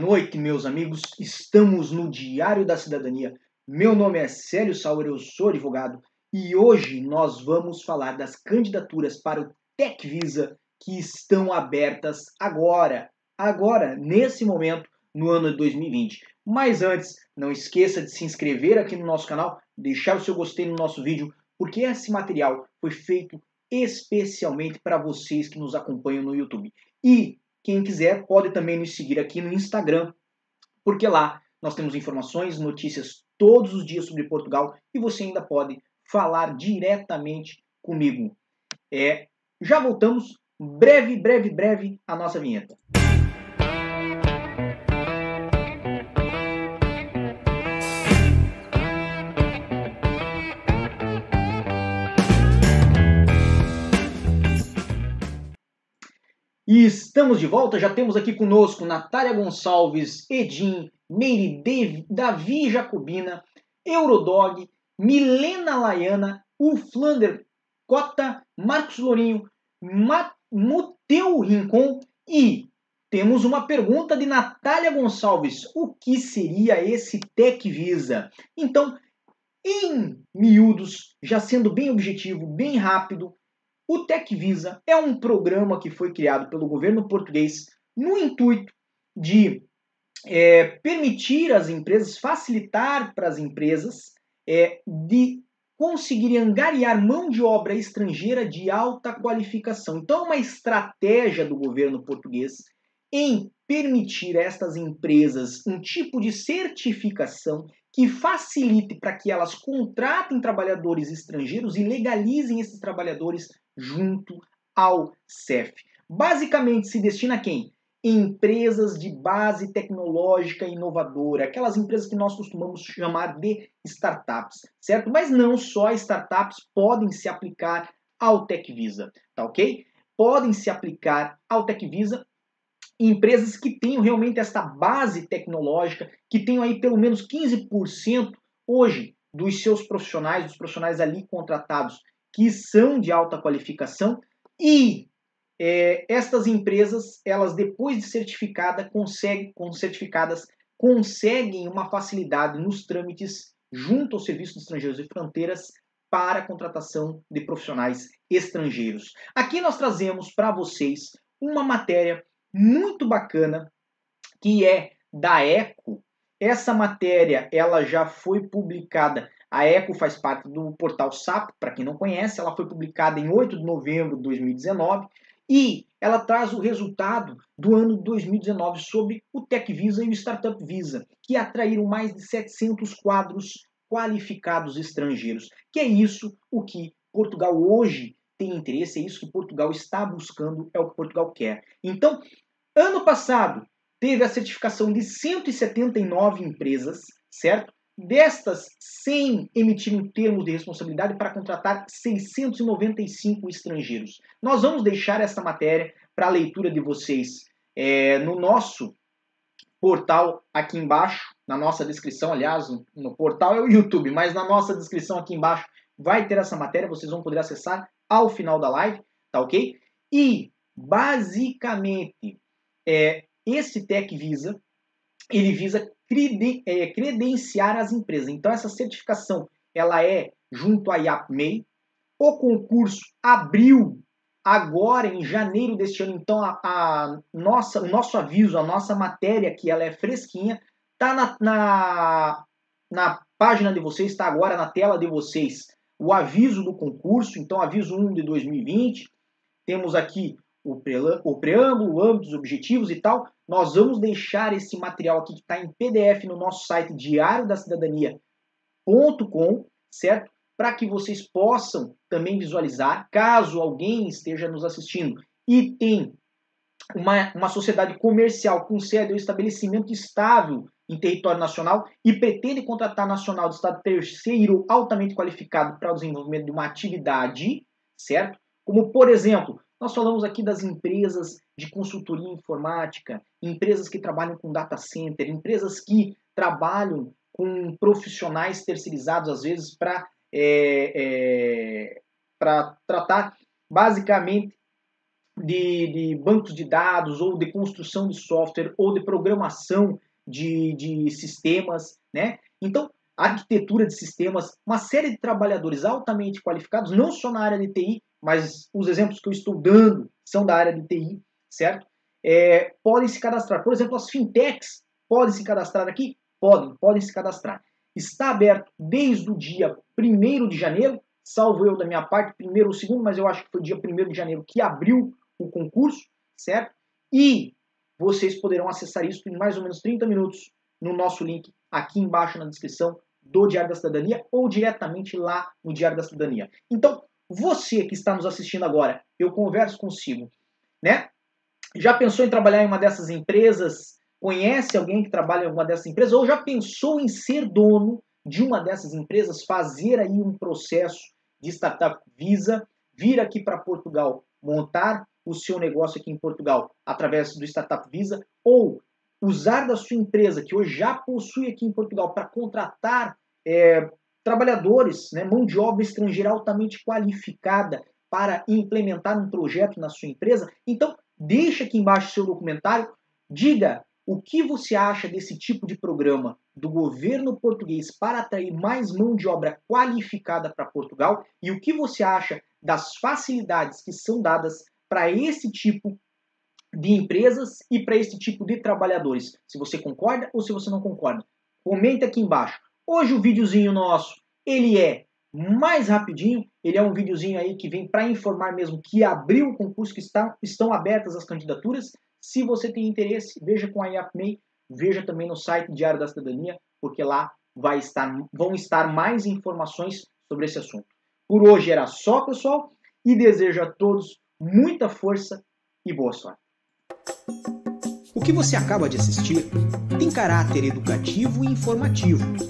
noite, meus amigos. Estamos no Diário da Cidadania. Meu nome é Célio Sauer, eu sou advogado e hoje nós vamos falar das candidaturas para o TecVisa que estão abertas agora, agora, nesse momento, no ano de 2020. Mas antes, não esqueça de se inscrever aqui no nosso canal, deixar o seu gostei no nosso vídeo, porque esse material foi feito especialmente para vocês que nos acompanham no YouTube. E quem quiser pode também nos seguir aqui no Instagram, porque lá nós temos informações, notícias todos os dias sobre Portugal e você ainda pode falar diretamente comigo. É, já voltamos, breve, breve, breve, a nossa vinheta. E estamos de volta, já temos aqui conosco Natália Gonçalves, Edim, Meire, Davi Jacobina, Eurodog, Milena Laiana, o Flander Cota, Marcos Lourinho, Muteu Rincon e temos uma pergunta de Natália Gonçalves. O que seria esse Tech Visa? Então, em miúdos, já sendo bem objetivo, bem rápido, o TecVisa é um programa que foi criado pelo governo português no intuito de é, permitir às empresas, facilitar para as empresas é, de conseguirem angariar mão de obra estrangeira de alta qualificação. Então, uma estratégia do governo português em permitir a estas empresas um tipo de certificação que facilite para que elas contratem trabalhadores estrangeiros e legalizem esses trabalhadores junto ao CEF. Basicamente se destina a quem? Empresas de base tecnológica inovadora, aquelas empresas que nós costumamos chamar de startups, certo? Mas não só startups podem se aplicar ao TechVisa, tá ok? Podem se aplicar ao TechVisa empresas que tenham realmente esta base tecnológica, que tenham aí pelo menos 15% hoje dos seus profissionais, dos profissionais ali contratados, que são de alta qualificação e é, estas empresas, elas depois de certificada, conseguem, com certificadas, conseguem uma facilidade nos trâmites junto ao Serviço de Estrangeiros e Fronteiras para a contratação de profissionais estrangeiros. Aqui nós trazemos para vocês uma matéria muito bacana que é da Eco. Essa matéria ela já foi publicada. A Eco faz parte do portal SAP, para quem não conhece, ela foi publicada em 8 de novembro de 2019 e ela traz o resultado do ano de 2019 sobre o Tech Visa e o Startup Visa, que atraíram mais de 700 quadros qualificados estrangeiros. Que é isso o que Portugal hoje tem interesse, é isso que Portugal está buscando, é o que Portugal quer. Então, ano passado, teve a certificação de 179 empresas, certo? Destas, 100 emitiram termos de responsabilidade para contratar 695 estrangeiros. Nós vamos deixar essa matéria para a leitura de vocês é, no nosso portal aqui embaixo, na nossa descrição, aliás, no portal é o YouTube, mas na nossa descrição aqui embaixo vai ter essa matéria, vocês vão poder acessar ao final da live, tá ok? E, basicamente, é, esse Tech Visa, ele visa é, credenciar as empresas. Então, essa certificação, ela é junto à IAPMEI. O concurso abriu agora em janeiro deste ano. Então, a, a nossa, o nosso aviso, a nossa matéria que ela é fresquinha, tá na, na, na página de vocês, está agora na tela de vocês o aviso do concurso, então aviso 1 de 2020. Temos aqui o, preâmbulo, o âmbito, os objetivos e tal. Nós vamos deixar esse material aqui que está em PDF no nosso site diariodacidadania.com, certo? Para que vocês possam também visualizar, caso alguém esteja nos assistindo e tem uma, uma sociedade comercial com sede ou estabelecimento estável em território nacional e pretende contratar nacional de Estado terceiro altamente qualificado para o desenvolvimento de uma atividade, certo? Como, por exemplo, nós falamos aqui das empresas de consultoria informática, empresas que trabalham com data center, empresas que trabalham com profissionais terceirizados, às vezes, para é, é, tratar basicamente de, de, bancos de dados, ou de construção de software, ou de programação de, de sistemas, né? Então, arquitetura de sistemas, uma série de trabalhadores altamente qualificados, não só na área de TI, mas os exemplos que eu estou dando são da área de TI, certo? É, podem se cadastrar. Por exemplo, as fintechs podem se cadastrar aqui? Podem, podem se cadastrar. Está aberto desde o dia 1 de janeiro, salvo eu da minha parte, primeiro ou segundo, mas eu acho que foi dia 1 de janeiro que abriu o concurso, certo? E vocês poderão acessar isso em mais ou menos 30 minutos no nosso link aqui embaixo na descrição do Diário da Cidadania ou diretamente lá no Diário da Cidadania. Então, você que está nos assistindo agora, eu converso consigo, né? Já pensou em trabalhar em uma dessas empresas? Conhece alguém que trabalha em uma dessas empresas? Ou já pensou em ser dono de uma dessas empresas, fazer aí um processo de startup Visa, vir aqui para Portugal, montar o seu negócio aqui em Portugal através do Startup Visa ou usar da sua empresa que hoje já possui aqui em Portugal para contratar é, trabalhadores, né, mão de obra estrangeira altamente qualificada para implementar um projeto na sua empresa, então deixa aqui embaixo seu documentário, diga o que você acha desse tipo de programa do governo português para atrair mais mão de obra qualificada para Portugal e o que você acha das facilidades que são dadas para esse tipo de empresas e para esse tipo de trabalhadores. Se você concorda ou se você não concorda. Comenta aqui embaixo. Hoje o videozinho nosso, ele é mais rapidinho, ele é um videozinho aí que vem para informar mesmo que abriu o concurso, que está, estão abertas as candidaturas. Se você tem interesse, veja com a IAPMEI, veja também no site Diário da Cidadania, porque lá vai estar, vão estar mais informações sobre esse assunto. Por hoje era só, pessoal, e desejo a todos muita força e boa sorte. O que você acaba de assistir tem caráter educativo e informativo.